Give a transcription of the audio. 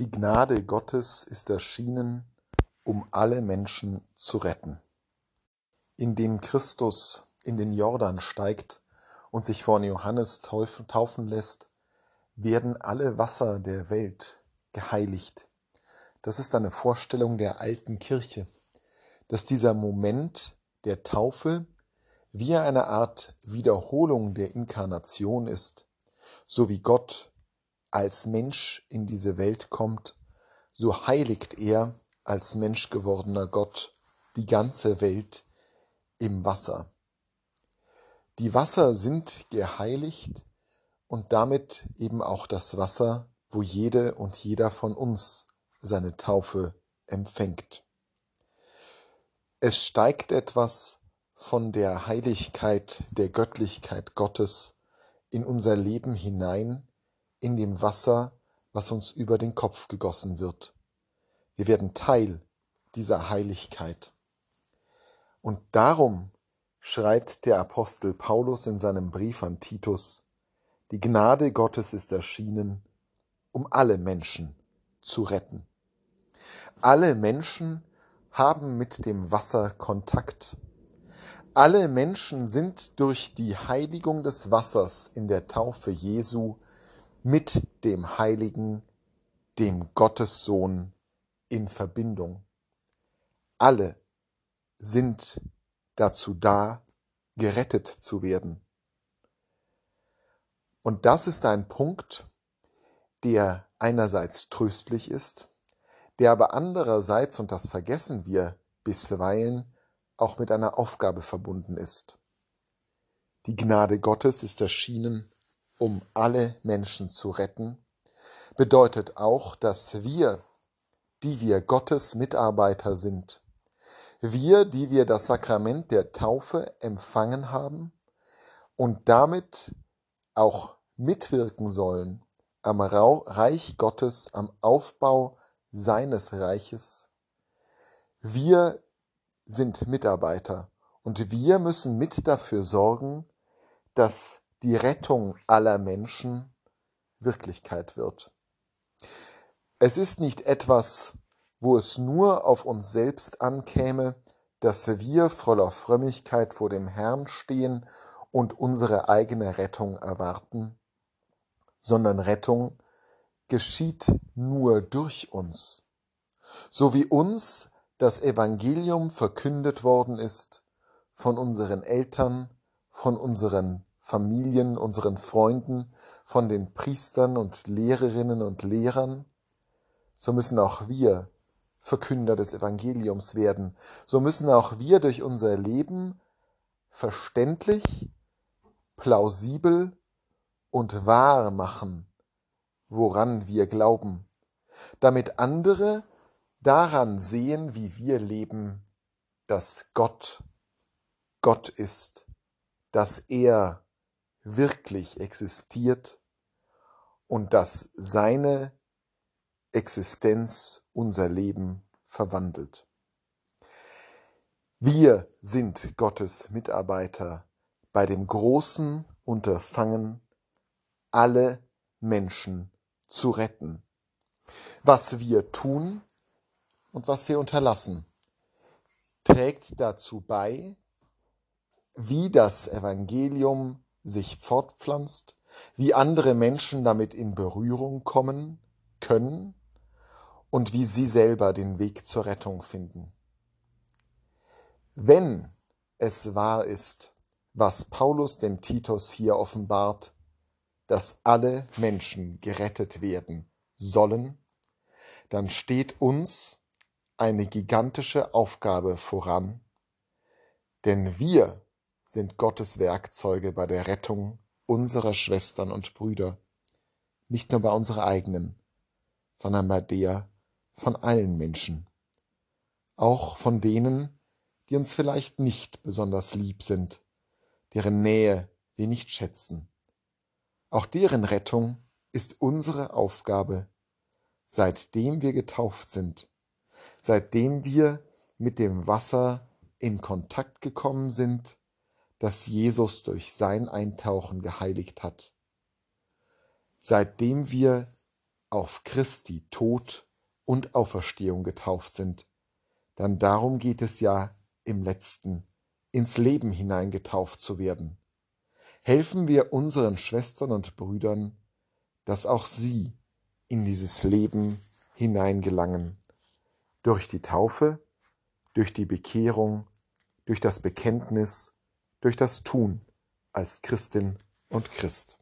Die Gnade Gottes ist erschienen, um alle Menschen zu retten. Indem Christus in den Jordan steigt und sich von Johannes taufen lässt, werden alle Wasser der Welt geheiligt. Das ist eine Vorstellung der alten Kirche, dass dieser Moment der Taufe wie eine Art Wiederholung der Inkarnation ist, so wie Gott als Mensch in diese Welt kommt, so heiligt er als Mensch gewordener Gott die ganze Welt im Wasser. Die Wasser sind geheiligt und damit eben auch das Wasser, wo jede und jeder von uns seine Taufe empfängt. Es steigt etwas von der Heiligkeit, der Göttlichkeit Gottes in unser Leben hinein, in dem Wasser, was uns über den Kopf gegossen wird. Wir werden Teil dieser Heiligkeit. Und darum schreibt der Apostel Paulus in seinem Brief an Titus, die Gnade Gottes ist erschienen, um alle Menschen zu retten. Alle Menschen haben mit dem Wasser Kontakt. Alle Menschen sind durch die Heiligung des Wassers in der Taufe Jesu mit dem Heiligen, dem Gottessohn in Verbindung. Alle sind dazu da, gerettet zu werden. Und das ist ein Punkt, der einerseits tröstlich ist, der aber andererseits, und das vergessen wir bisweilen, auch mit einer Aufgabe verbunden ist. Die Gnade Gottes ist erschienen, um alle Menschen zu retten, bedeutet auch, dass wir, die wir Gottes Mitarbeiter sind, wir, die wir das Sakrament der Taufe empfangen haben und damit auch mitwirken sollen am Reich Gottes, am Aufbau seines Reiches. Wir sind Mitarbeiter und wir müssen mit dafür sorgen, dass die Rettung aller Menschen Wirklichkeit wird. Es ist nicht etwas, wo es nur auf uns selbst ankäme, dass wir voller Frömmigkeit vor dem Herrn stehen und unsere eigene Rettung erwarten, sondern Rettung geschieht nur durch uns. So wie uns das Evangelium verkündet worden ist von unseren Eltern, von unseren Familien, unseren Freunden, von den Priestern und Lehrerinnen und Lehrern, so müssen auch wir Verkünder des Evangeliums werden. So müssen auch wir durch unser Leben verständlich, plausibel und wahr machen, woran wir glauben, damit andere daran sehen, wie wir leben, dass Gott Gott ist, dass er wirklich existiert und dass seine Existenz unser Leben verwandelt. Wir sind Gottes Mitarbeiter bei dem großen Unterfangen, alle Menschen zu retten. Was wir tun und was wir unterlassen, trägt dazu bei, wie das Evangelium sich fortpflanzt, wie andere Menschen damit in Berührung kommen können und wie sie selber den Weg zur Rettung finden. Wenn es wahr ist, was Paulus dem Titus hier offenbart, dass alle Menschen gerettet werden sollen, dann steht uns eine gigantische Aufgabe voran, denn wir sind Gottes Werkzeuge bei der Rettung unserer Schwestern und Brüder, nicht nur bei unserer eigenen, sondern bei der von allen Menschen, auch von denen, die uns vielleicht nicht besonders lieb sind, deren Nähe wir nicht schätzen. Auch deren Rettung ist unsere Aufgabe, seitdem wir getauft sind, seitdem wir mit dem Wasser in Kontakt gekommen sind das Jesus durch sein Eintauchen geheiligt hat. Seitdem wir auf Christi Tod und Auferstehung getauft sind. Dann darum geht es ja im letzten, ins Leben hineingetauft zu werden. Helfen wir unseren Schwestern und Brüdern, dass auch sie in dieses Leben hineingelangen. Durch die Taufe, durch die Bekehrung, durch das Bekenntnis, durch das Tun als Christin und Christ.